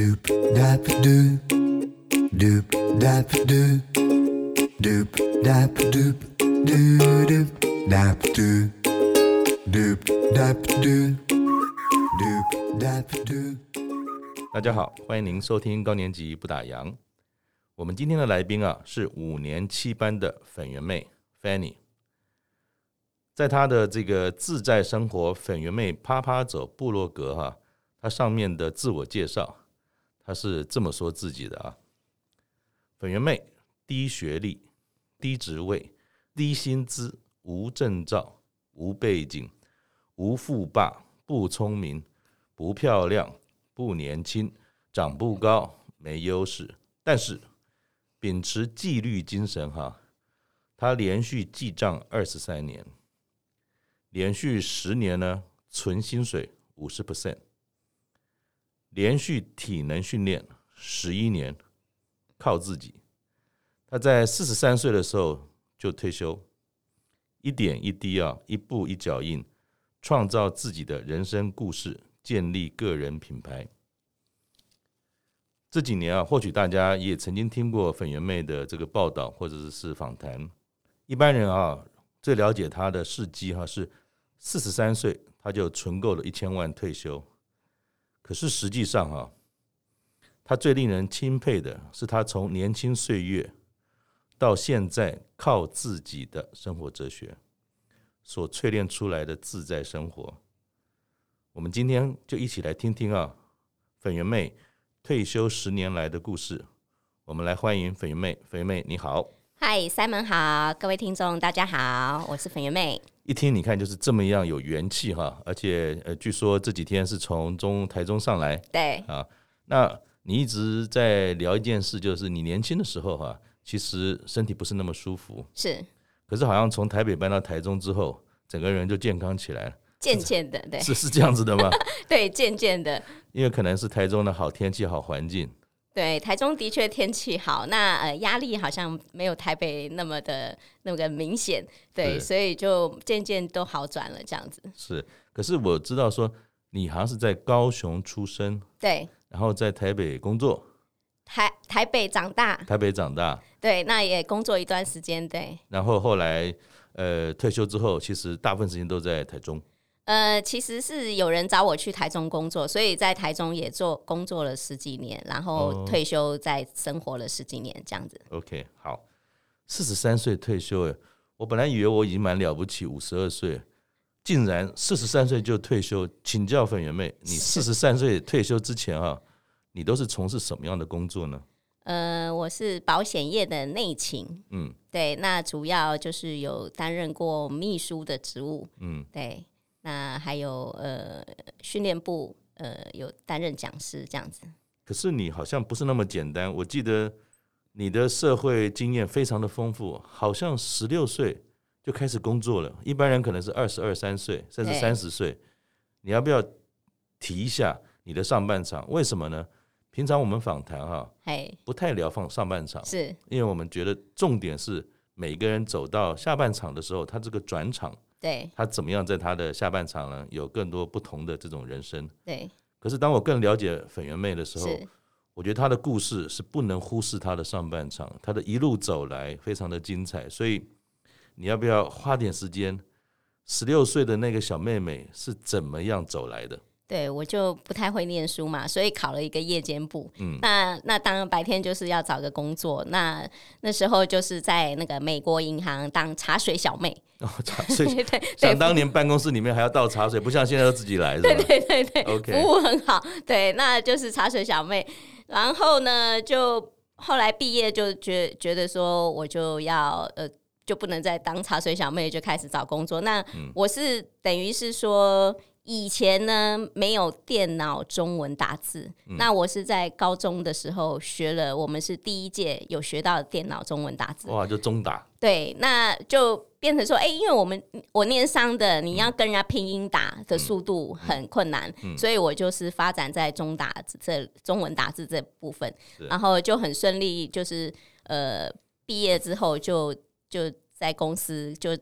Doop dap doop, doop dap doop, doop dap doop, doo doop dap doop, doop dap doop, doop dap doop。大家好，欢迎您收听高年级不打烊。我们今天的来宾啊，是五年七班的粉圆妹 Fanny。在她的这个自在生活粉圆妹趴趴走部落格哈、啊，她上面的自我介绍，他是这么说自己的啊：粉圆妹低学历、低职位、低薪资、无证照、无背景、无富爸、不聪明、不漂亮、不年轻、长不高、没优势，但是秉持纪律精神哈，他连续记账二十三年。连续十年呢，存薪水五十 percent，连续体能训练十一年，靠自己。他在四十三岁的时候就退休，一点一滴啊，一步一脚印，创造自己的人生故事，建立个人品牌。这几年啊，或许大家也曾经听过粉圆妹的这个报道或者是访谈。一般人啊，最了解他的事迹哈是。四十三岁，他就存够了一千万退休。可是实际上啊，他最令人钦佩的是他从年轻岁月到现在靠自己的生活哲学所淬炼出来的自在生活。我们今天就一起来听听啊，粉圆妹退休十年来的故事。我们来欢迎粉圆妹，粉圆妹你好。嗨，Simon 好，各位听众大家好，我是粉圆妹。一听你看就是这么样有元气哈，而且呃，据说这几天是从中台中上来，对啊，那你一直在聊一件事，就是你年轻的时候哈，其实身体不是那么舒服，是，可是好像从台北搬到台中之后，整个人就健康起来了，渐渐的，对，是是这样子的吗？对，渐渐的，因为可能是台中的好天气、好环境。对，台中的确天气好，那呃压力好像没有台北那么的那么的明显，对，所以就渐渐都好转了这样子。是，可是我知道说你好像是在高雄出生，对，然后在台北工作，台台北长大，台北长大，对，那也工作一段时间，对，然后后来呃退休之后，其实大部分时间都在台中。呃，其实是有人找我去台中工作，所以在台中也做工作了十几年，然后退休再生活了十几年这样子。OK，好，四十三岁退休诶，我本来以为我已经蛮了不起，五十二岁竟然四十三岁就退休。请教粉圆妹，你四十三岁退休之前啊，你都是从事什么样的工作呢？呃，我是保险业的内勤，嗯，对，那主要就是有担任过秘书的职务，嗯，对。那还有呃，训练部呃有担任讲师这样子。可是你好像不是那么简单。我记得你的社会经验非常的丰富，好像十六岁就开始工作了。一般人可能是二十二三岁，甚至三十岁。你要不要提一下你的上半场？为什么呢？平常我们访谈哈，不太聊放上半场，是因为我们觉得重点是每个人走到下半场的时候，他这个转场。对，他怎么样在他的下半场呢？有更多不同的这种人生。对，可是当我更了解粉圆妹的时候，我觉得她的故事是不能忽视她的上半场，她的一路走来非常的精彩。所以你要不要花点时间？十六岁的那个小妹妹是怎么样走来的？对，我就不太会念书嘛，所以考了一个夜间部。嗯，那那当然白天就是要找个工作。那那时候就是在那个美国银行当茶水小妹。哦，茶水。对，对对。想当年办公室里面还要倒茶水，不像现在都自己来？对对对对。OK。服务很好。对，那就是茶水小妹。然后呢，就后来毕业就觉觉得说，我就要呃，就不能再当茶水小妹，就开始找工作。那我是等于是说。以前呢，没有电脑中文打字，嗯，那我是在高中的时候学了，我们是第一届有学到电脑中文打字。哇，就中打。对，那就变成说，哎，因为我们我念商的，你要跟人家拼音打的速度很困难，嗯嗯，所以我就是发展在中打这中文打字这部分，然后就很顺利，就是呃毕业之后就就在公司就。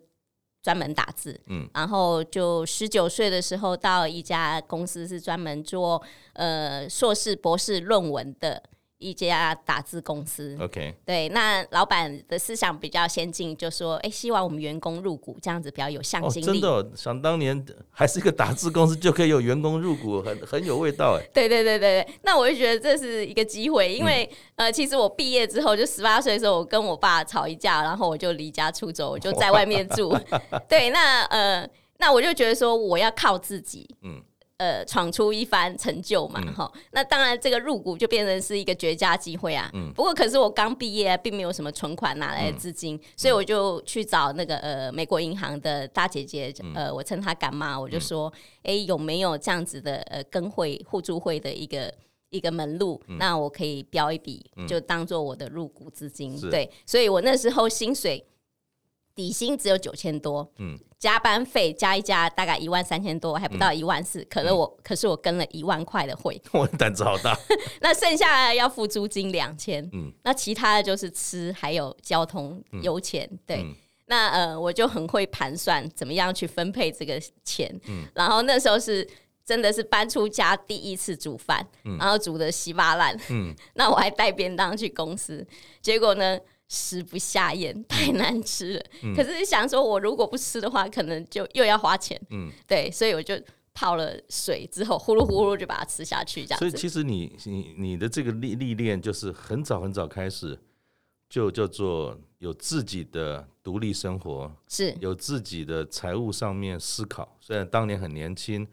专门打字，嗯，然后就十九岁的时候到一家公司是专门做呃硕士博士论文的。一家打字公司，OK，对，那老板的思想比较先进，就说，哎，希望我们员工入股，这样子比较有向心力。哦、真的、哦，想当年 还是一个打字公司，就可以有员工入股，很很有味道哎。对对对对，那我就觉得这是一个机会，因为、嗯、呃，其实我毕业之后就十八岁的时候，我跟我爸吵一架，然后我就离家出走，我就在外面住。对，那呃，那我就觉得说我要靠自己，嗯。呃，闯出一番成就嘛，哈、嗯，那当然这个入股就变成是一个绝佳机会啊。嗯、不过可是我刚毕业，并没有什么存款拿来的资金，嗯、所以我就去找那个呃美国银行的大姐姐，嗯、呃，我称她干妈，我就说，哎、有没有这样子的呃跟会互助会的一个一个门路？嗯、那我可以标一笔，就当做我的入股资金。嗯、对，所以我那时候薪水。底薪只有九千多，嗯，加班费加一加大概一万三千多，还不到一万四。可能我，嗯、可是我跟了一万块的会，我胆子好大。那剩下要付租金两千，嗯，那其他的就是吃还有交通油钱，嗯、对。嗯、那呃，我就很会盘算怎么样去分配这个钱，嗯，然后那时候是真的是搬出家第一次煮饭，嗯、然后煮的稀巴烂，嗯，那我还带便当去公司，结果呢？食不下咽，太难吃了。嗯、可是想说，我如果不吃的话，可能就又要花钱。嗯，对，所以我就泡了水之后，呼噜呼噜就把它吃下去。这样。所以其实你你你的这个历历练，就是很早很早开始就叫做有自己的独立生活，是有自己的财务上面思考。虽然当年很年轻。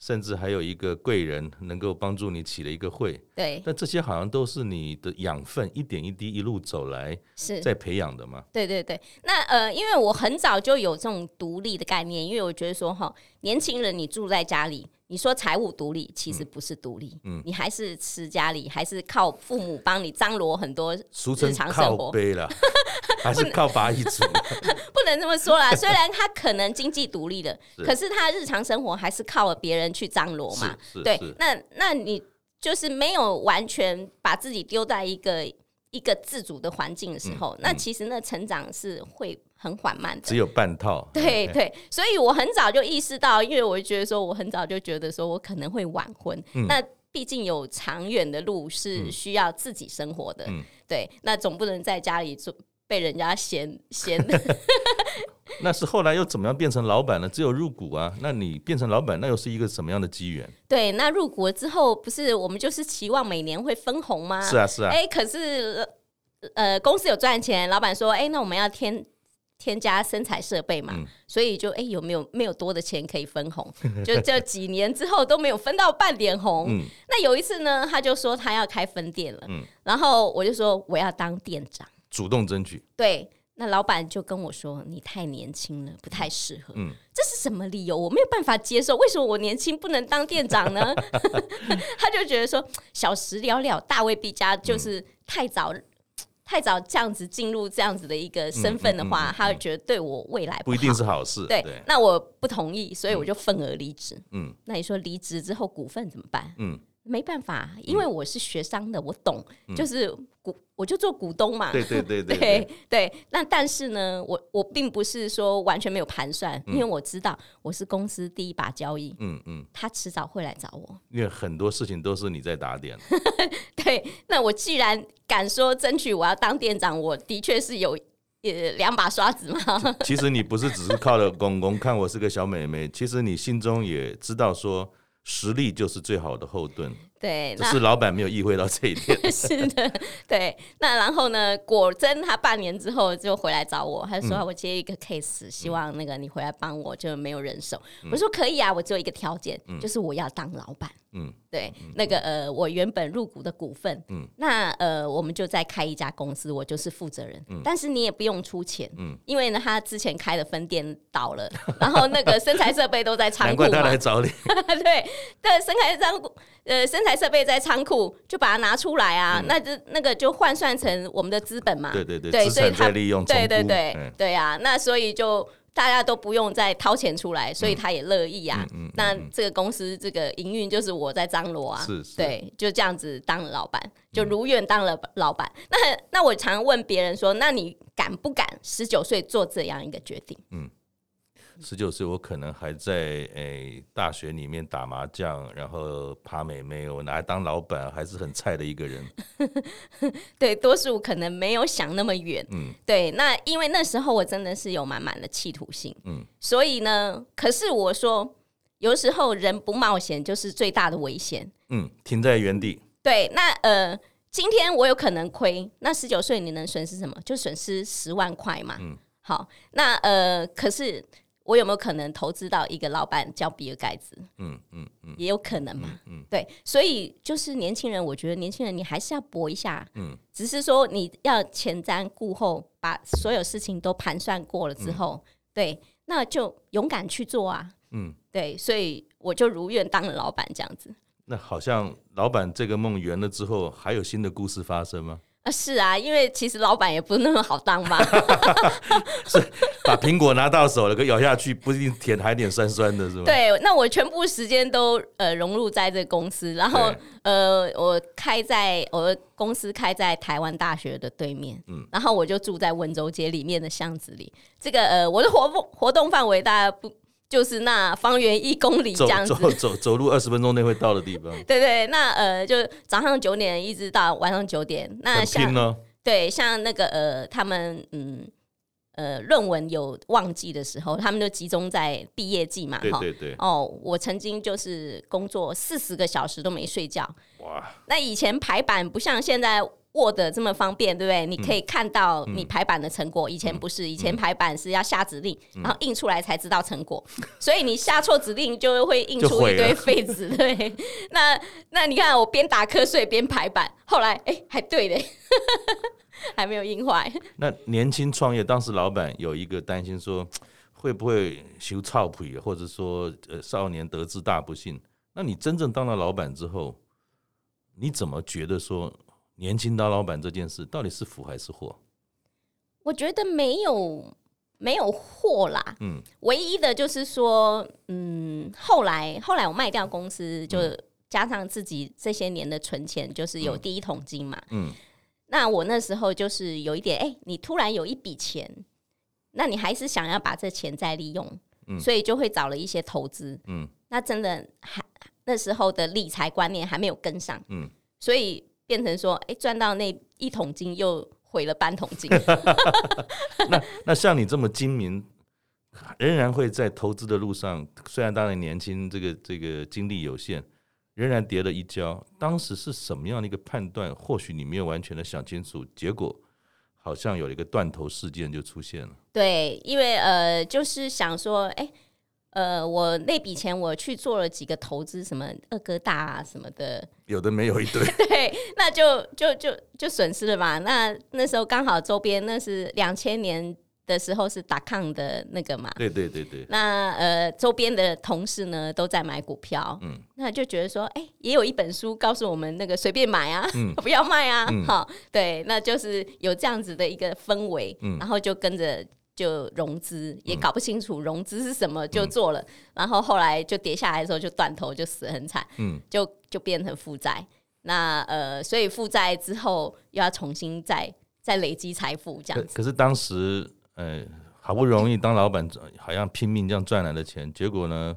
甚至还有一个贵人能够帮助你起了一个会，对，但这些好像都是你的养分，一点一滴一路走来是。在培养的嘛。对对对，那呃，因为我很早就有这种独立的概念，因为我觉得说哈，年轻人你住在家里。你说财务独立，其实不是独立，嗯，你还是吃家里，还是靠父母帮你张罗很多日常生活，背了，还是靠把一组，不能这么说啦。虽然他可能经济独立的，可是他日常生活还是靠别人去张罗嘛。对，那那你就是没有完全把自己丢在一个一个自主的环境的时候，那其实那成长是会。很缓慢的，只有半套。对对，所以我很早就意识到，因为我觉得说，我很早就觉得说我可能会晚婚。嗯、那毕竟有长远的路是需要自己生活的，嗯、对，那总不能在家里做被人家嫌嫌。那是后来又怎么样变成老板呢？只有入股啊？那你变成老板，那又是一个什么样的机缘？对，那入股之后，不是我们就是期望每年会分红吗？是啊，是啊。哎、欸，可是呃，公司有赚钱，老板说，哎、欸，那我们要添。添加生产设备嘛，嗯、所以就哎、欸、有没有没有多的钱可以分红？就这几年之后都没有分到半点红。嗯、那有一次呢，他就说他要开分店了，嗯、然后我就说我要当店长，主动争取。对，那老板就跟我说你太年轻了，不太适合。嗯，这是什么理由？我没有办法接受，为什么我年轻不能当店长呢？他就觉得说小时了了，大未必佳，就是太早。太早这样子进入这样子的一个身份的话，嗯嗯嗯嗯、他会觉得对我未来不，不一定是好事。对，对那我不同意，所以我就愤而离职。嗯，那你说离职之后股份怎么办？嗯，没办法，因为我是学商的，我懂，嗯、就是股。我就做股东嘛，对对对对 对，对。那但是呢，我我并不是说完全没有盘算，嗯、因为我知道我是公司第一把交易，嗯嗯，他迟早会来找我，因为很多事情都是你在打点。对，那我既然敢说争取我要当店长，我的确是有呃两把刷子嘛。其实你不是只是靠了公 公看我是个小妹妹，其实你心中也知道说实力就是最好的后盾。对，只是老板没有意会到这一点。是的，对。那然后呢？果真他半年之后就回来找我，他说我接一个 case，、嗯、希望那个你回来帮我，就没有人手。嗯、我说可以啊，我只有一个条件，嗯、就是我要当老板。嗯，对，嗯、那个呃，我原本入股的股份，嗯，那呃，我们就再开一家公司，我就是负责人。嗯，但是你也不用出钱，嗯，因为呢，他之前开的分店倒了，然后那个生产设备都在仓库，难怪他来找你。对，但生产仓库，呃，生产设备在仓库，就把它拿出来啊，嗯、那就那个就换算成我们的资本嘛。对对对，对，所以他利用，对对对，嗯、对啊，那所以就。大家都不用再掏钱出来，所以他也乐意啊。嗯嗯嗯、那这个公司这个营运就是我在张罗啊，是是对，就这样子当了老板，就如愿当了老板。嗯、那那我常问别人说，那你敢不敢十九岁做这样一个决定？嗯，十九岁我可能还在诶、欸、大学里面打麻将，然后爬美眉，我拿来当老板还是很菜的一个人。对，多数可能没有想那么远。嗯，对，那因为那时候我真的是有满满的企图心。嗯，所以呢，可是我说，有时候人不冒险就是最大的危险。嗯，停在原地。对，那呃。今天我有可能亏，那十九岁你能损失什么？就损失十万块嘛。嗯，好，那呃，可是我有没有可能投资到一个老板叫比尔盖茨？嗯嗯嗯，也有可能嘛。嗯，嗯对，所以就是年轻人，我觉得年轻人你还是要搏一下。嗯，只是说你要前瞻顾后，把所有事情都盘算过了之后，嗯、对，那就勇敢去做啊。嗯，对，所以我就如愿当了老板，这样子。那好像老板这个梦圆了之后，还有新的故事发生吗？啊，是啊，因为其实老板也不是那么好当嘛。是把苹果拿到手了，可咬下去不一定甜，还有点酸酸的，是吗？对，那我全部时间都呃融入在这个公司，然后呃，我开在我的公司开在台湾大学的对面，嗯，然后我就住在温州街里面的巷子里。这个呃，我的活动活动范围大家不。就是那方圆一公里这样子，走走走，走路二十分钟内会到的地方。对对，那呃，就早上九点一直到晚上九点。那像呢？对，像那个呃，他们嗯呃，论文有旺季的时候，他们就集中在毕业季嘛。对对对。哦，我曾经就是工作四十个小时都没睡觉。哇！那以前排版不像现在。Word 这么方便，对不对？你可以看到你排版的成果。以前不是，以前排版是要下指令，然后印出来才知道成果。所以你下错指令，就会印出一堆废纸。对，那那你看，我边打瞌睡边排版，后来哎，还对的，还没有印坏。那年轻创业，当时老板有一个担心说，会不会修操皮，或者说呃少年得志大不幸？那你真正当了老板之后，你怎么觉得说？年轻当老板这件事到底是福还是祸？我觉得没有没有祸啦。嗯，唯一的就是说，嗯，后来后来我卖掉公司，就加上自己这些年的存钱，就是有第一桶金嘛。嗯，那我那时候就是有一点，哎、欸，你突然有一笔钱，那你还是想要把这钱再利用，嗯，所以就会找了一些投资。嗯，那真的还那时候的理财观念还没有跟上。嗯，所以。变成说，哎、欸，赚到那一桶金又毁了半桶金。那那像你这么精明，仍然会在投资的路上，虽然当然年轻，这个这个精力有限，仍然跌了一跤。当时是什么样的一个判断？或许你没有完全的想清楚，结果好像有一个断头事件就出现了。对，因为呃，就是想说，哎、欸。呃，我那笔钱我去做了几个投资，什么二哥大啊什么的，有的没有一堆，对，那就就就就损失了嘛。那那时候刚好周边那是两千年的时候是打康的那个嘛，对对对对。那呃，周边的同事呢都在买股票，嗯，那就觉得说，哎、欸，也有一本书告诉我们那个随便买啊，嗯、不要卖啊，好、嗯，对，那就是有这样子的一个氛围，嗯，然后就跟着。就融资也搞不清楚融资是什么，就做了，嗯、然后后来就跌下来的时候就断头，就死很惨，嗯，就就变成负债。那呃，所以负债之后又要重新再再累积财富这样子。可，是当时呃好不容易当老板，好像拼命这样赚来的钱，结果呢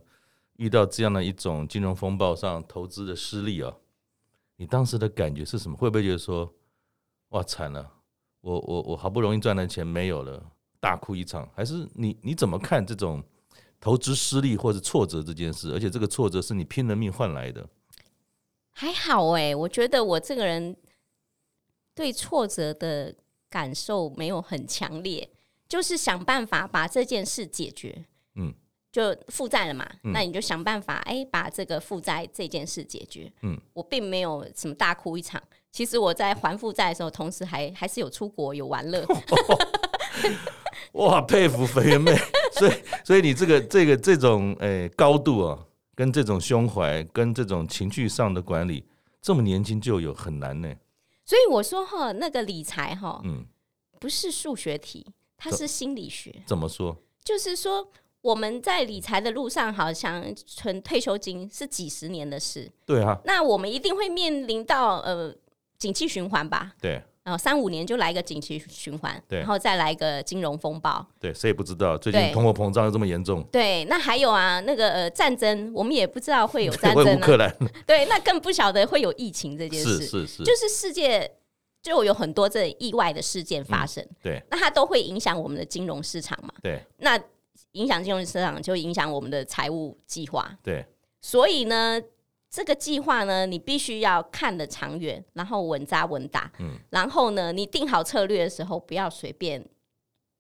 遇到这样的一种金融风暴上投资的失利啊、哦，你当时的感觉是什么？会不会觉得说哇惨了，我我我好不容易赚的钱没有了？大哭一场，还是你你怎么看这种投资失利或者挫折这件事？而且这个挫折是你拼了命换来的。还好哎、欸，我觉得我这个人对挫折的感受没有很强烈，就是想办法把这件事解决。嗯，就负债了嘛，嗯、那你就想办法哎、欸，把这个负债这件事解决。嗯，我并没有什么大哭一场。其实我在还负债的时候，同时还还是有出国有玩乐。哇，佩服肥圆妹，所以所以你这个这个这种诶、欸、高度啊，跟这种胸怀，跟这种情绪上的管理，这么年轻就有很难呢。所以我说哈，那个理财哈，嗯，不是数学题，它是心理学。怎么说？就是说我们在理财的路上，好像存退休金是几十年的事。对啊。那我们一定会面临到呃景气循环吧？对。然后三五年就来一个景气循环，对，然后再来一个金融风暴，对，谁也不知道最近通货膨胀又这么严重，对，那还有啊，那个呃战争，我们也不知道会有战 争、啊，乌克兰，对，那更不晓得会有疫情这件事，是是。是，就是世界就有很多这意外的事件发生，嗯、对，那它都会影响我们的金融市场嘛，对，那影响金融市场就影响我们的财务计划，对，所以呢。这个计划呢，你必须要看得长远，然后稳扎稳打。嗯，然后呢，你定好策略的时候，不要随便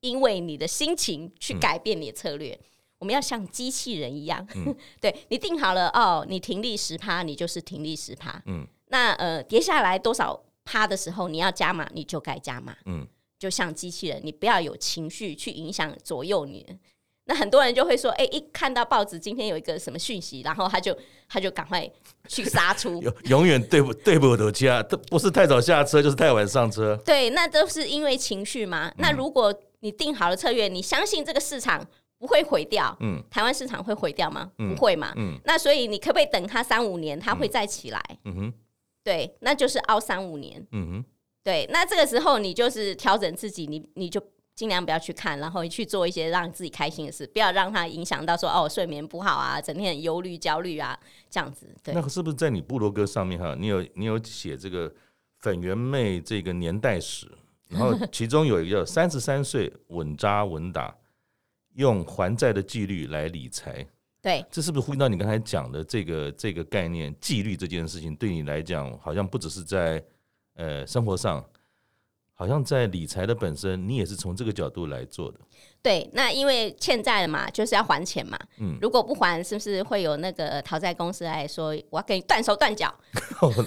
因为你的心情去改变你的策略。嗯、我们要像机器人一样，嗯、对，你定好了哦，你停利十趴，你就是停利十趴。嗯，那呃，跌下来多少趴的时候，你要加码，你就该加码。嗯，就像机器人，你不要有情绪去影响左右你。那很多人就会说，哎、欸，一看到报纸今天有一个什么讯息，然后他就他就赶快去杀出，永远对不对不得家，都不是太早下车，就是太晚上车。对，那都是因为情绪嘛。嗯、那如果你定好了策略，你相信这个市场不会毁掉，嗯，台湾市场会毁掉吗？嗯、不会嘛。嗯，那所以你可不可以等它三五年，它会再起来？嗯哼，对，那就是熬三五年。嗯哼，对，那这个时候你就是调整自己，你你就。尽量不要去看，然后去做一些让自己开心的事，不要让它影响到说哦睡眠不好啊，整天很忧虑焦虑啊这样子。对，那是不是在你部落格上面哈，你有你有写这个粉圆妹这个年代史，然后其中有一个 三十三岁稳扎稳打，用还债的纪律来理财。对，这是不是呼应到你刚才讲的这个这个概念？纪律这件事情对你来讲，好像不只是在呃生活上。好像在理财的本身，你也是从这个角度来做的。对，那因为欠债了嘛，就是要还钱嘛。嗯，如果不还，是不是会有那个讨债公司来说，我要给你断手断脚？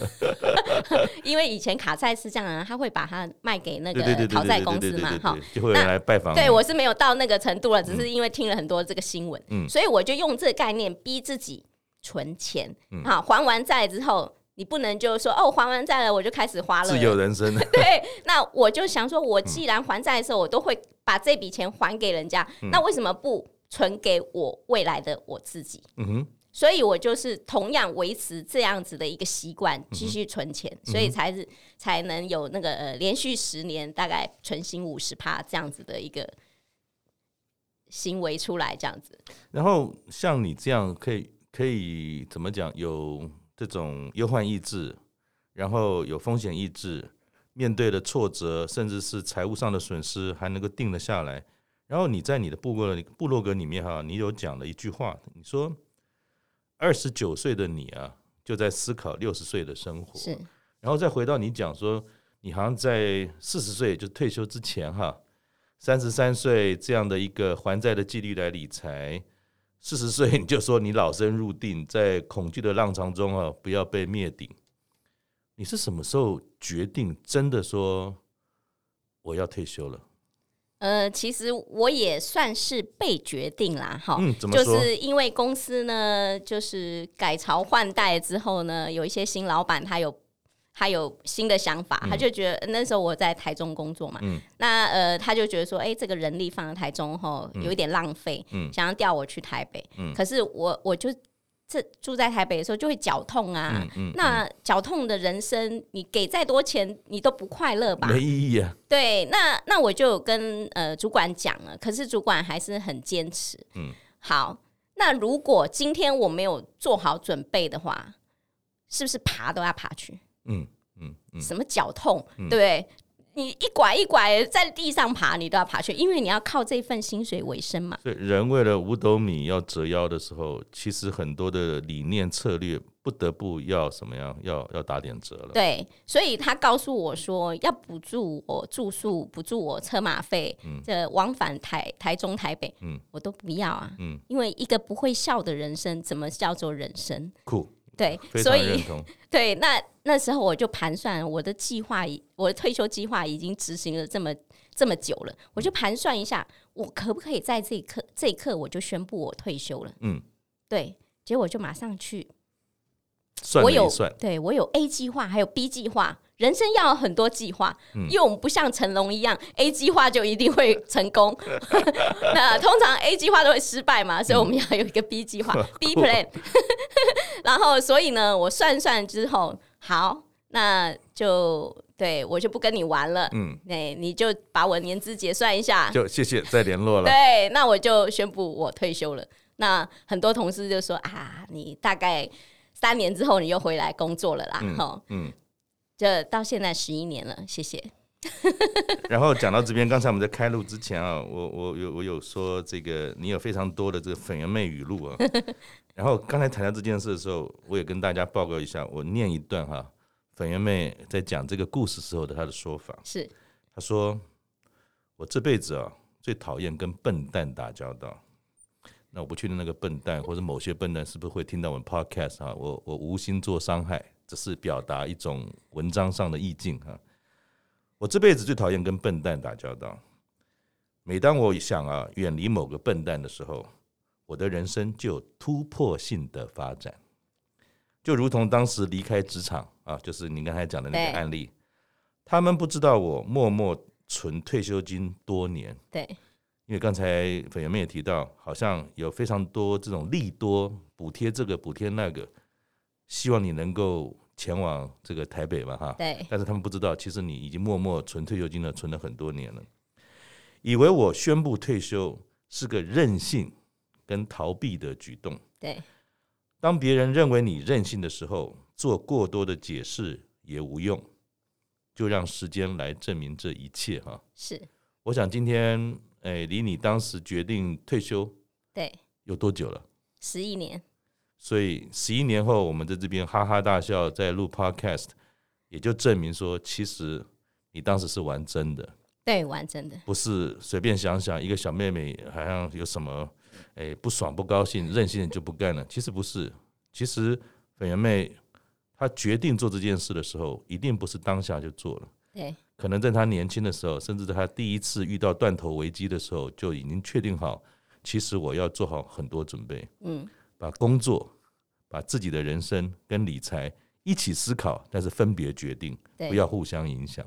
因为以前卡债是这样啊，他会把它卖给那个讨债公司嘛，哈，就会来拜访。对，我是没有到那个程度了，只是因为听了很多这个新闻，嗯，所以我就用这个概念逼自己存钱。嗯，好，还完债之后。你不能就说哦，还完债了我就开始花了，自由人生。对，那我就想说，我既然还债的时候，我都会把这笔钱还给人家，嗯、那为什么不存给我未来的我自己？嗯哼，所以我就是同样维持这样子的一个习惯，继续存钱，嗯、所以才是才能有那个呃连续十年大概存心五十趴这样子的一个行为出来，这样子。然后像你这样，可以可以怎么讲有？这种忧患意志，然后有风险意志，面对的挫折，甚至是财务上的损失，还能够定得下来。然后你在你的部落部落格里面哈，你有讲了一句话，你说二十九岁的你啊，就在思考六十岁的生活。是，然后再回到你讲说，你好像在四十岁就退休之前哈，三十三岁这样的一个还债的纪律来理财。四十岁你就说你老僧入定，在恐惧的浪潮中啊，不要被灭顶。你是什么时候决定真的说我要退休了？呃，其实我也算是被决定啦，哈，嗯，怎么？就是因为公司呢，就是改朝换代之后呢，有一些新老板他有。他有新的想法，他就觉得那时候我在台中工作嘛，嗯、那呃，他就觉得说，哎、欸，这个人力放在台中后有一点浪费，嗯、想要调我去台北。嗯、可是我我就这住在台北的时候就会脚痛啊，嗯嗯嗯、那脚痛的人生，你给再多钱你都不快乐吧？没意义啊。对，那那我就跟呃主管讲了，可是主管还是很坚持。嗯，好，那如果今天我没有做好准备的话，是不是爬都要爬去？嗯嗯，嗯什么脚痛，嗯、对不对？你一拐一拐在地上爬，你都要爬去，因为你要靠这份薪水为生嘛。对，人为了五斗米要折腰的时候，其实很多的理念策略不得不要什么样，要要打点折了。对，所以他告诉我说，要补助我住宿，补助我车马费，嗯、这往返台台中台北，嗯，我都不要啊，嗯，因为一个不会笑的人生，怎么叫做人生？酷。对，所以 对，那那时候我就盘算我的计划，我的退休计划已经执行了这么这么久了，我就盘算一下，我可不可以在这一刻这一刻我就宣布我退休了？嗯，对，结果就马上去，算算，我有，对，我有 A 计划，还有 B 计划。人生要有很多计划，因为我们不像成龙一样、嗯、，A 计划就一定会成功。那通常 A 计划都会失败嘛，所以我们要有一个 B 计划、嗯、，B plan。然后，所以呢，我算算之后，好，那就对我就不跟你玩了。嗯，对，你就把我年资结算一下，就谢谢，再联络了。对，那我就宣布我退休了。那很多同事就说啊，你大概三年之后你又回来工作了啦。哈、嗯，嗯，这到现在十一年了，谢谢。然后讲到这边，刚才我们在开录之前啊，我我有我有说这个你有非常多的这个粉圆妹语录啊。然后刚才谈到这件事的时候，我也跟大家报告一下，我念一段哈，粉圆妹在讲这个故事时候的她的说法是，她说我这辈子啊最讨厌跟笨蛋打交道。那我不确定那个笨蛋或者某些笨蛋是不是会听到我们 podcast 啊，我我无心做伤害，只是表达一种文章上的意境哈。我这辈子最讨厌跟笨蛋打交道。每当我想啊远离某个笨蛋的时候，我的人生就有突破性的发展，就如同当时离开职场啊，就是您刚才讲的那个案例。他们不知道我默默存退休金多年。对，因为刚才粉圆们也提到，好像有非常多这种利多补贴，这个补贴那个，希望你能够。前往这个台北嘛，哈，对，但是他们不知道，其实你已经默默存退休金了，存了很多年了。以为我宣布退休是个任性跟逃避的举动。对，当别人认为你任性的时候，做过多的解释也无用，就让时间来证明这一切。哈，是。我想今天，哎，离你当时决定退休，对，有多久了？十一年。所以十一年后，我们在这边哈哈大笑，在录 Podcast，也就证明说，其实你当时是玩真的，对，玩真的，不是随便想想一个小妹妹好像有什么，哎，不爽不高兴，任性就不干了。其实不是，其实粉圆妹她决定做这件事的时候，一定不是当下就做了，对，可能在她年轻的时候，甚至在她第一次遇到断头危机的时候，就已经确定好，其实我要做好很多准备，嗯。把工作、把自己的人生跟理财一起思考，但是分别决定，不要互相影响。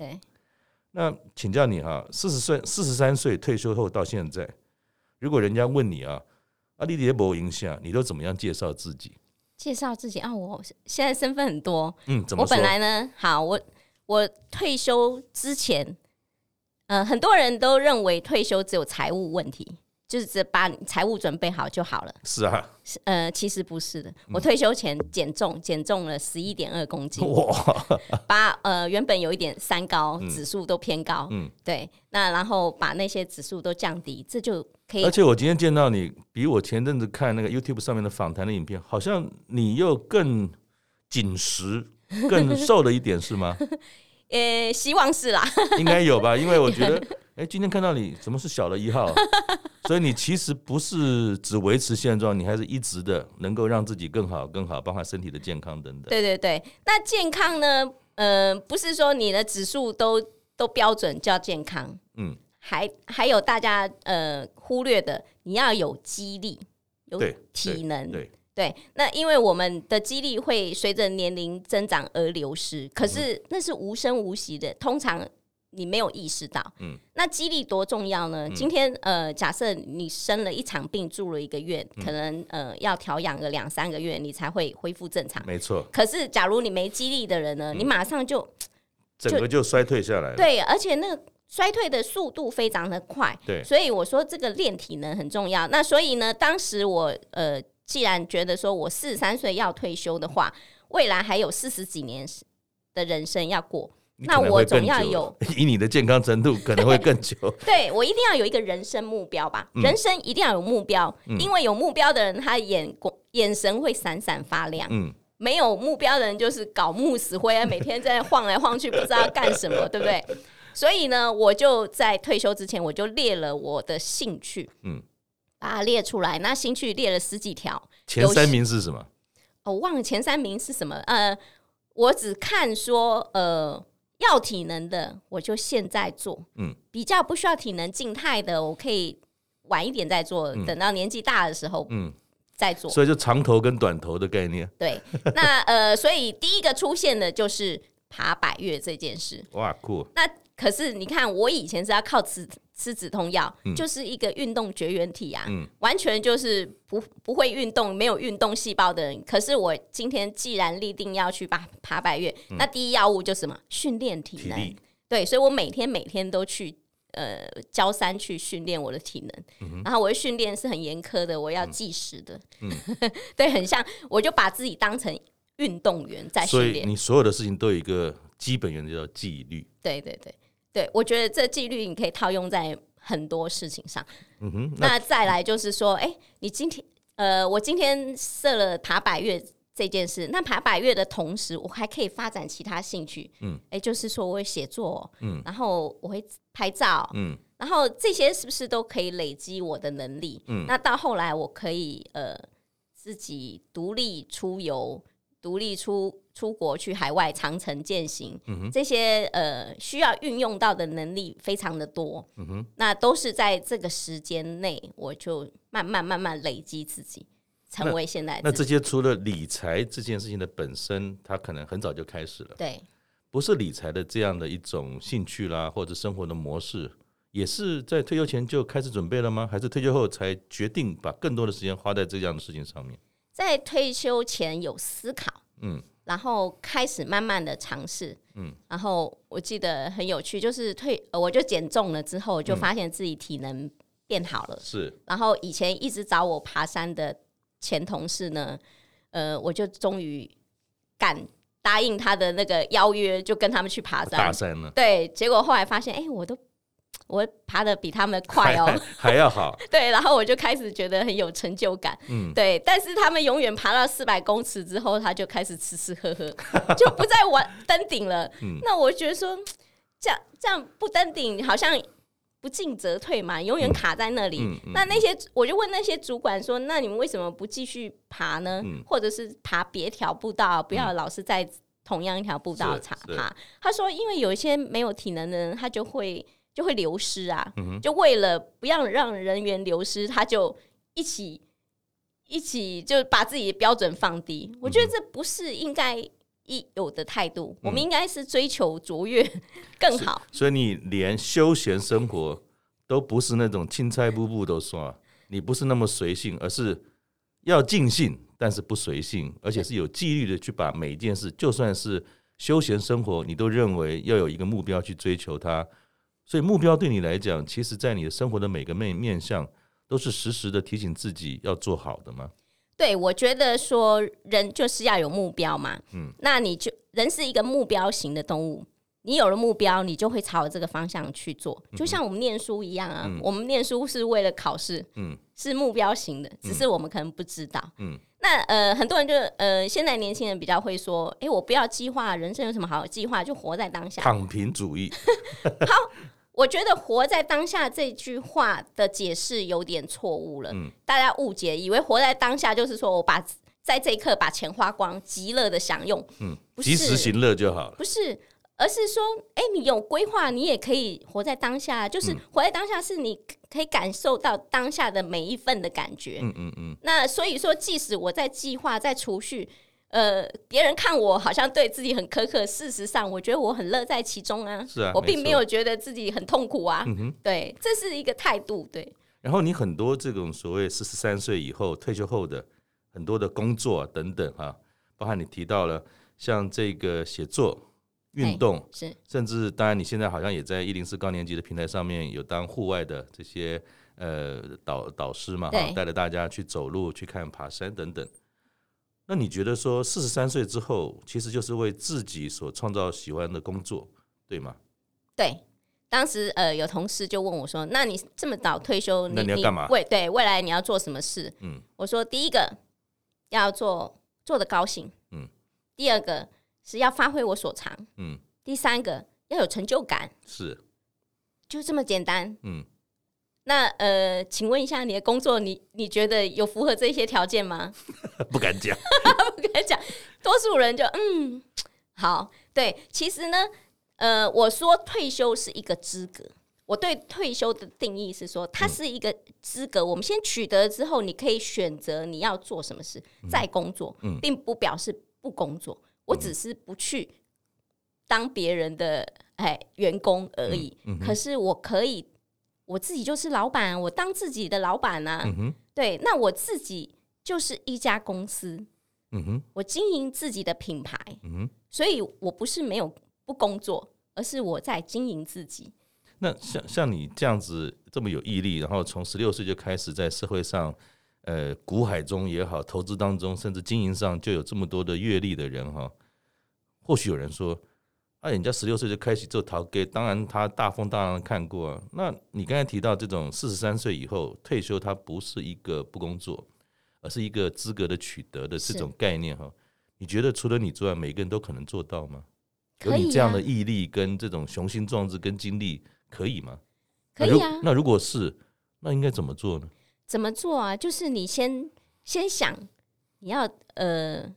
那请教你哈，四十岁、四十三岁退休后到现在，如果人家问你啊，阿丽姐没影响，你都怎么样介绍自己？介绍自己啊，我现在身份很多。嗯，怎么？我本来呢，好，我我退休之前，呃，很多人都认为退休只有财务问题。就是只把财务准备好就好了。是啊，呃，其实不是的。我退休前减重，减重了十一点二公斤。哇！把呃原本有一点三高指数都偏高。嗯，对。那然后把那些指数都降低，这就可以。而且我今天见到你，比我前阵子看那个 YouTube 上面的访谈的影片，好像你又更紧实、更瘦了一点，是吗？呃，希望是啦。应该有吧，因为我觉得。哎，今天看到你，怎么是小了一号？所以你其实不是只维持现状，你还是一直的能够让自己更好、更好，包括身体的健康等等。对对对，那健康呢？呃，不是说你的指数都都标准叫健康，嗯，还还有大家呃忽略的，你要有肌力，有体能，对对，对。那因为我们的肌力会随着年龄增长而流失，可是那是无声无息的，通常。你没有意识到，嗯，那激励多重要呢？嗯、今天呃，假设你生了一场病，住了一个月，嗯、可能呃要调养个两三个月，你才会恢复正常。没错。可是假如你没激励的人呢，嗯、你马上就整个就衰退下来了。对，而且那个衰退的速度非常的快。对。所以我说这个练体能很重要。那所以呢，当时我呃，既然觉得说我四十三岁要退休的话，未来还有四十几年的人生要过。那我总要有，以你的健康程度 可能会更久。对，我一定要有一个人生目标吧，嗯、人生一定要有目标，嗯、因为有目标的人，他眼光眼神会闪闪发亮。嗯，没有目标的人就是搞木死灰啊，每天在晃来晃去，不知道干什么，对不对？所以呢，我就在退休之前，我就列了我的兴趣，嗯，把它列出来。那兴趣列了十几条，前三名是什么？哦，我忘了前三名是什么？呃，我只看说，呃。要体能的，我就现在做。嗯，比较不需要体能静态的，我可以晚一点再做，嗯、等到年纪大的时候，嗯，再做。所以就长头跟短头的概念。对，那呃，所以第一个出现的就是爬百越这件事。哇，酷！那可是你看，我以前是要靠吃吃止痛药，嗯就是一个运动绝缘体啊，嗯完全就是不不会运动、没有运动细胞的人。可是我今天既然立定要去爬爬百岳，那第一要务就是什么？训练体能。对，所以我每天每天都去呃焦山去训练我的体能，嗯然后我的训练是很严苛的，我要计时的，对，很像我就把自己当成运动员在训练。以你所有的事情都有一个基本原则叫纪律。对对对对，我觉得这纪律你可以套用在很多事情上。嗯哼，那那再来就是说，哎，你今天呃，我今天设了爬百岳这件事，那爬百岳的同时，我还可以发展其他兴趣。嗯，哎，就是说我会写作，嗯，然后我会拍照，嗯然后这些是不是都可以累积我的能力？嗯那到后来我可以呃自己独立出游，独立出出国去海外长城践行，嗯这些呃需要运用到的能力非常的多。嗯，那都是在这个时间内，我就慢慢慢慢累积自己，成为现在那这的自己。些除了理财这件事情的本身，它可能很早就开始了。对不是理财的这样的一种兴趣啦，或者生活的模式，也是在退休前就开始准备了吗？还是退休后才决定把更多的时间花在这样的事情上面？在退休前有思考，嗯。然后开始慢慢的尝试，嗯，然后我记得很有趣，就是退，呃我就减重了之后，就发现自己体能变好了。是。然后以前一直找我爬山的前同事呢，呃，我就终于敢答应他的那个邀约，就跟他们去爬山。爬山了，对，结果后来发现，哎、我都我爬的比他们快哦、还还要好，对，然后我就开始觉得很有成就感。嗯，对，但是他们永远爬到四百公尺之后，他就开始吃吃喝喝，就不再玩登顶了。嗯那我觉得说，这样这样不登顶，好像不进则退嘛，永远卡在那里。嗯嗯那那些我就问那些主管说，那你们为什么不继续爬呢？嗯或者是爬别条步道，不要老是在同样一条步道爬？他说，因为有一些没有体能的人，他就会就会流失啊。嗯就为了不要让人员流失，他就一起一起就把自己的标准放低。我觉得这不是应该一有的态度，我们应该是追求卓越 更好。所以你连休闲生活都不是那种青菜步步都算，你不是那么随性，而是要尽兴，但是不随性，而且是有纪律的去把每一件事，就算是休闲生活，你都认为要有一个目标去追求它。所以目标对你来讲，其实在你的生活的每个面面向，都是时时的提醒自己要做好的吗？对，我觉得说人就是要有目标嘛。嗯，那你就人是一个目标型的动物，你有了目标，你就会朝这个方向去做。就像我们念书一样啊，嗯我们念书是为了考试，嗯是目标型的，只是我们可能不知道。嗯那呃，很多人就呃，现在年轻人比较会说，哎、我不要计划，人生有什么好计划？就活在当下。躺平主义，我觉得“活在当下”这句话的解释有点错误了，嗯大家误解，以为活在当下就是说我把在这一刻把钱花光，极乐的享用，嗯，不及时行乐就好了。不是，而是说，哎、你有规划，你也可以活在当下，就是嗯活在当下，是你可以感受到当下的每一份的感觉。嗯嗯嗯，那所以说，即使我在计划、在储蓄，呃，别人看我好像对自己很苛刻，事实上，我觉得我很乐在其中啊。是啊我并没有觉得自己很痛苦啊。嗯哼。对，这是一个态度。对，然后你很多这种所谓四十三岁以后退休后的很多的工作、啊、等等哈、包含你提到了像这个写作、运动，是甚至当然你现在好像也在一零四高年级的平台上面有当户外的这些呃导导师嘛，哈，带着大家去走路、去看爬山等等。那你觉得说四十三岁之后，其实就是为自己所创造喜欢的工作，对吗？对。当时呃，有同事就问我说：“那你这么早退休，那你要干嘛未对未来你要做什么事？”嗯我说：“第一个要做做的高兴，嗯，第二个是要发挥我所长，嗯，第三个要有成就感，是，就这么简单。嗯，那呃，请问一下你的工作你，你觉得有符合这些条件吗？不敢讲。不敢讲，多数人就嗯，好，对，其实呢，呃，我说退休是一个资格。我对退休的定义是说，它是一个资格。我们先取得之后，你可以选择你要做什么事，再工作，嗯并不表示不工作。我只是不去当别人的哎员工而已。可是我可以，我自己就是老板，我当自己的老板啊。嗯哼，对，那我自己就是一家公司。嗯哼，我经营自己的品牌。嗯哼，所以我不是没有不工作，而是我在经营自己。那像像你这样子这么有毅力，然后从十六岁就开始在社会上，呃，股海中也好，投资当中，甚至经营上就有这么多的阅历的人哈。或许有人说，啊，人家十六岁就开始做陶给，当然他大风大浪看过啊。那你刚才提到这种四十三岁以后退休，他不是一个不工作，而是一个资格的取得的这种概念哈。你觉得除了你之外，每个人都可能做到吗？有你这样的毅力跟这种雄心壮志跟精力。可以吗？可以啊。那如果是，那应该怎么做呢？怎么做啊？就是你先先想，你要呃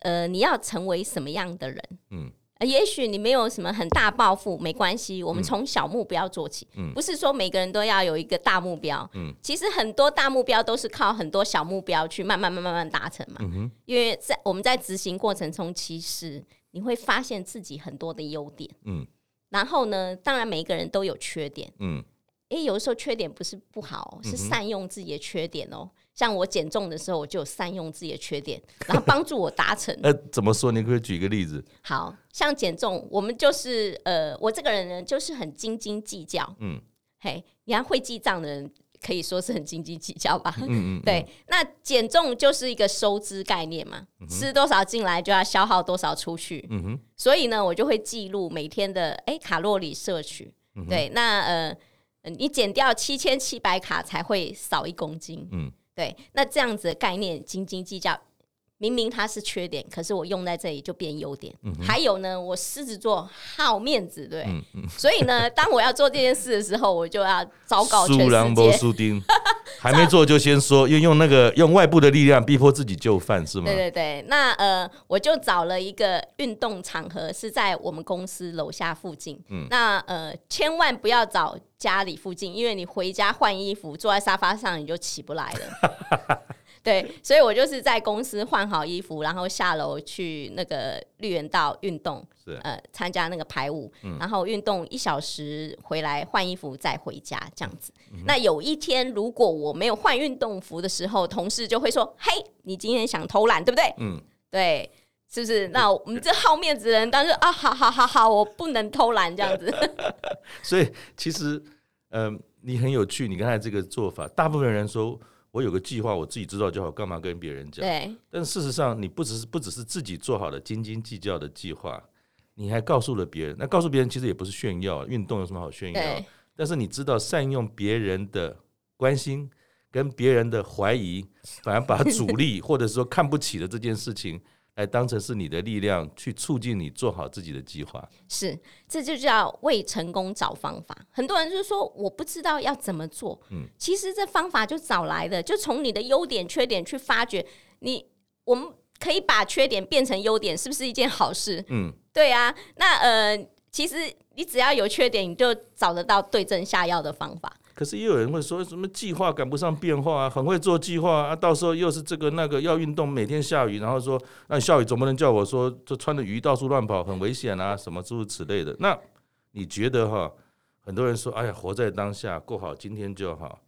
呃，你要成为什么样的人？嗯，也许你没有什么很大抱负，没关系。我们从小目标做起。嗯，不是说每个人都要有一个大目标。嗯，其实很多大目标都是靠很多小目标去慢慢慢慢慢达成嘛。嗯，因为在我们在执行过程中，其实你会发现自己很多的优点。嗯。然后呢，当然每一个人都有缺点，嗯，诶，有的时候缺点不是不好，是善用自己的缺点哦。像我减重的时候，我就有善用自己的缺点，然后帮助我达成。呃，怎么说？你可以举一个例子。好像减重，我们就是呃，我这个人呢，就是很斤斤计较，嗯，嘿，你看会记账的人。可以说是很斤斤计较吧，嗯嗯嗯对。那减重就是一个收支概念嘛，嗯、吃多少进来就要消耗多少出去，嗯、哼所以呢，我就会记录每天的哎、欸、卡路里摄取，嗯、对。那呃，你减掉七千七百卡才会少一公斤，嗯，对。那这样子的概念斤斤计较。明明它是缺点，可是我用在这里就变优点。嗯、还有呢，我狮子座好面子，对，嗯嗯、所以呢，当我要做这件事的时候，我就要昭告全世界。还没做就先说，用用那个用外部的力量逼迫自己就范是吗？对对对，那呃，我就找了一个运动场合，是在我们公司楼下附近。嗯，那呃，千万不要找家里附近，因为你回家换衣服，坐在沙发上你就起不来了。对，所以我就是在公司换好衣服，然后下楼去那个绿园道运动，是呃，参加那个排舞，嗯、然后运动一小时回来换衣服再回家这样子。嗯、那有一天如果我没有换运动服的时候，同事就会说：“嘿，你今天想偷懒对不对？”嗯，对，是不是？那我们这好面子的人，但是啊，好好好好，我不能偷懒这样子。所以其实，嗯、呃，你很有趣，你刚才这个做法，大部分人说。我有个计划，我自己知道就好，干嘛跟别人讲？对。但事实上，你不只是不只是自己做好了斤斤计较的计划，你还告诉了别人。那告诉别人其实也不是炫耀，运动有什么好炫耀？但是你知道善用别人的关心跟别人的怀疑，反而把阻力 或者说看不起的这件事情。来当成是你的力量，去促进你做好自己的计划。是，这就叫为成功找方法。很多人就是说，我不知道要怎么做。嗯，其实这方法就找来的，就从你的优点、缺点去发掘。你，我们可以把缺点变成优点，是不是一件好事？嗯，对啊。那呃，其实你只要有缺点，你就找得到对症下药的方法。可是也有人会说什么计划赶不上变化啊，很会做计划啊，到时候又是这个那个要运动，每天下雨，然后说那下雨总不能叫我说就穿着雨衣到处乱跑，很危险啊，什么诸如此类的。那你觉得哈？很多人说哎呀，活在当下，过好今天就好，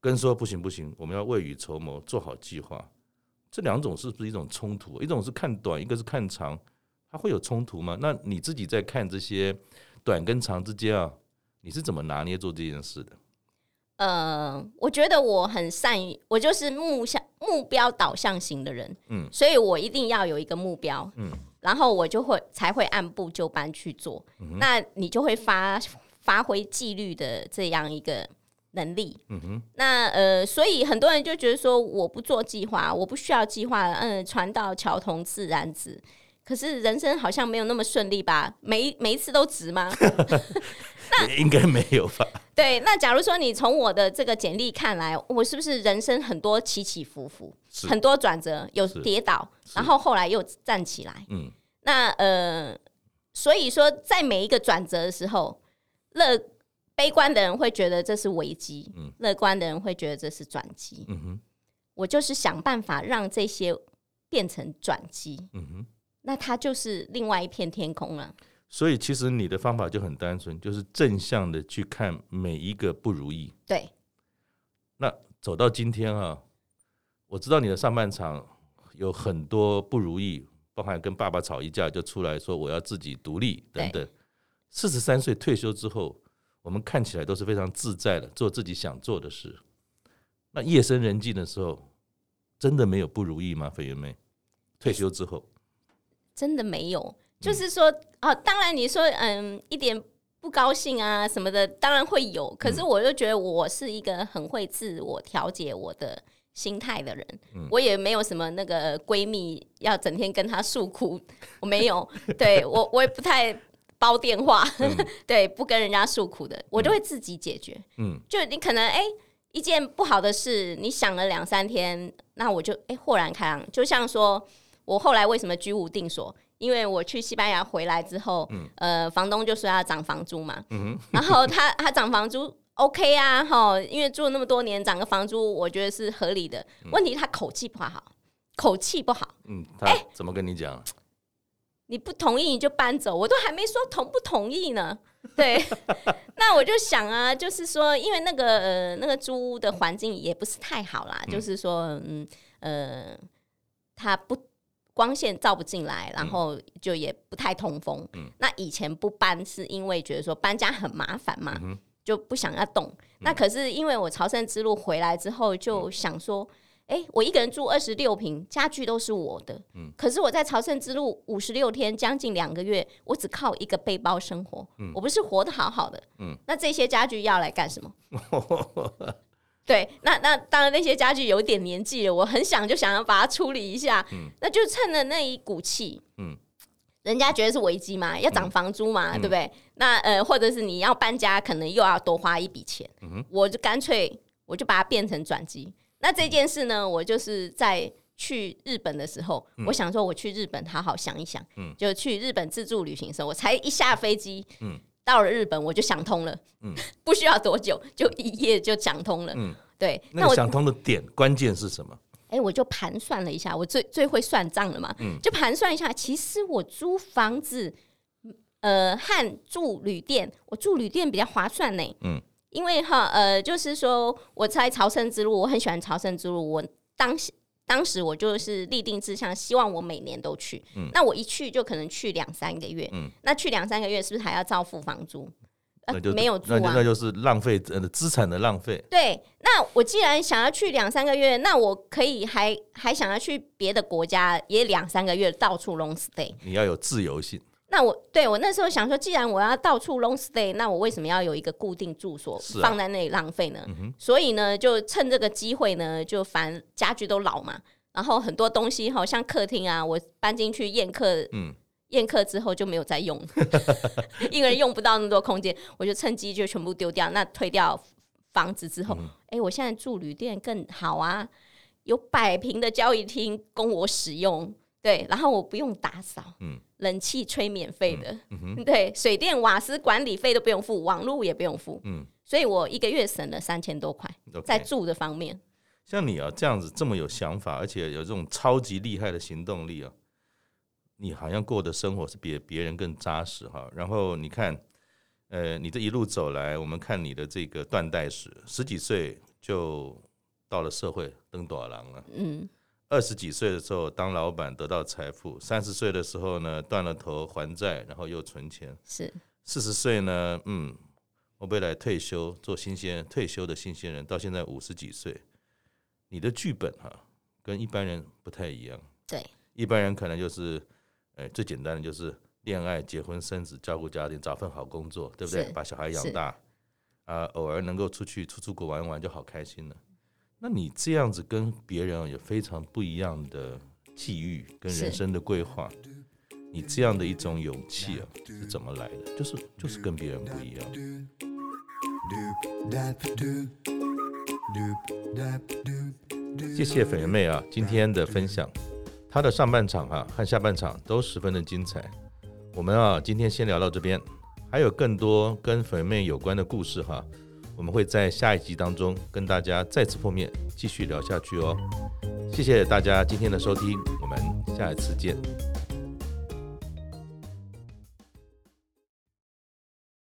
跟说不行不行，我们要未雨绸缪，做好计划。这两种是不是一种冲突？一种是看短，一个是看长，它会有冲突吗？那你自己在看这些短跟长之间啊，你是怎么拿捏做这件事的？呃，我觉得我很善于，我就是目向目标导向型的人，嗯，所以我一定要有一个目标，嗯，然后我就会才会按部就班去做，嗯、那你就会发发挥纪律的这样一个能力，嗯哼，那呃，所以很多人就觉得说我不做计划，我不需要计划，嗯，船到桥头自然直，可是人生好像没有那么顺利吧？每每一次都值吗？那应该没有吧？对，那假如说你从我的这个简历看来，我是不是人生很多起起伏伏，很多转折，有跌倒，然后后来又站起来？嗯，那呃，所以说在每一个转折的时候，乐悲观的人会觉得这是危机，嗯，乐观的人会觉得这是转机。嗯哼，我就是想办法让这些变成转机。嗯哼，那它就是另外一片天空了。所以其实你的方法就很单纯，就是正向的去看每一个不如意。对。那走到今天啊，我知道你的上半场有很多不如意，包含跟爸爸吵一架就出来说我要自己独立等等。四十三岁退休之后，我们看起来都是非常自在的，做自己想做的事。那夜深人静的时候，真的没有不如意吗？粉圆妹，退休之后，真的没有。就是说，哦、啊，当然你说，嗯，一点不高兴啊什么的，当然会有。可是我就觉得我是一个很会自我调节我的心态的人，嗯、我也没有什么那个闺蜜要整天跟她诉苦，我没有。对我，我也不太煲电话，嗯、对，不跟人家诉苦的，我就会自己解决。嗯，就你可能哎、欸，一件不好的事，你想了两三天，那我就哎、欸、豁然开朗。就像说我后来为什么居无定所？因为我去西班牙回来之后，嗯、呃，房东就说要涨房租嘛，嗯、然后他他涨房租，OK 啊，哈，因为住了那么多年，涨个房租，我觉得是合理的。嗯、问题他口气不好，口气不好，嗯，他怎么跟你讲、欸？你不同意你就搬走，我都还没说同不同意呢。对，那我就想啊，就是说，因为那个呃那个租屋的环境也不是太好啦，嗯、就是说，嗯呃，他不。光线照不进来，然后就也不太通风。嗯、那以前不搬是因为觉得说搬家很麻烦嘛，嗯、就不想要动。嗯、那可是因为我朝圣之路回来之后，就想说，哎、嗯欸，我一个人住二十六平，家具都是我的。嗯、可是我在朝圣之路五十六天，将近两个月，我只靠一个背包生活，嗯、我不是活得好好的。嗯、那这些家具要来干什么？对，那那当然那些家具有点年纪了，我很想就想要把它处理一下，嗯、那就趁着那一股气，嗯，人家觉得是危机嘛，要涨房租嘛，嗯、对不对？那呃，或者是你要搬家，可能又要多花一笔钱，嗯、哼。我就干脆我就把它变成转机。那这件事呢，我就是在去日本的时候，嗯、我想说我去日本好好想一想，嗯，就去日本自助旅行的时候，我才一下飞机，嗯。到了日本，我就想通了，嗯，不需要多久，就一夜就想通了，嗯，对。那我想通的点关键是什么？哎，我就盘算了一下，我最最会算账了嘛，嗯，就盘算一下，其实我租房子，呃，和住旅店，我住旅店比较划算呢，嗯，因为哈，呃，就是说我在朝圣之路，我很喜欢朝圣之路，我当时。当时我就是立定志向，希望我每年都去。嗯、那我一去就可能去两三个月。嗯、那去两三个月是不是还要照付房租？呃，没有租啊，那就是浪费呃资产的浪费。对，那我既然想要去两三个月，那我可以还还想要去别的国家，也两三个月到处 long stay。你要有自由性。那我对我那时候想说，既然我要到处 long stay，那我为什么要有一个固定住所放在那里浪费呢？啊嗯、所以呢，就趁这个机会呢，就反家具都老嘛，然后很多东西好像客厅啊，我搬进去宴客，嗯、宴客之后就没有再用，一个人用不到那么多空间，我就趁机就全部丢掉。那退掉房子之后，哎、嗯欸，我现在住旅店更好啊，有百平的交易厅供我使用。对，然后我不用打扫，嗯，冷气吹免费的，嗯嗯、对，水电瓦斯管理费都不用付，网络也不用付，嗯，所以我一个月省了三千多块.在住的方面。像你啊，这样子这么有想法，而且有这种超级厉害的行动力啊，你好像过的生活是比别人更扎实哈。然后你看，呃，你这一路走来，我们看你的这个断代史，十几岁就到了社会登大人了，嗯。二十几岁的时候当老板得到财富，三十岁的时候呢断了头还债，然后又存钱。是四十岁呢，嗯，我未来退休做新鲜退休的新鲜人，到现在五十几岁，你的剧本哈、啊、跟一般人不太一样。对，一般人可能就是，呃，最简单的就是恋爱、结婚、生子、照顾家庭、找份好工作，对不对？把小孩养大，啊，偶尔能够出去出出国玩玩就好开心了。那你这样子跟别人有非常不一样的际遇跟人生的规划，你这样的一种勇气啊，是怎么来的？就是就是跟别人不一样。谢谢粉圆妹啊，今天的分享，她的上半场哈、啊、和下半场都十分的精彩。我们啊今天先聊到这边，还有更多跟粉圆妹有关的故事哈、啊。我们会在下一集当中跟大家再次碰面，继续聊下去哦。谢谢大家今天的收听，我们下一次见。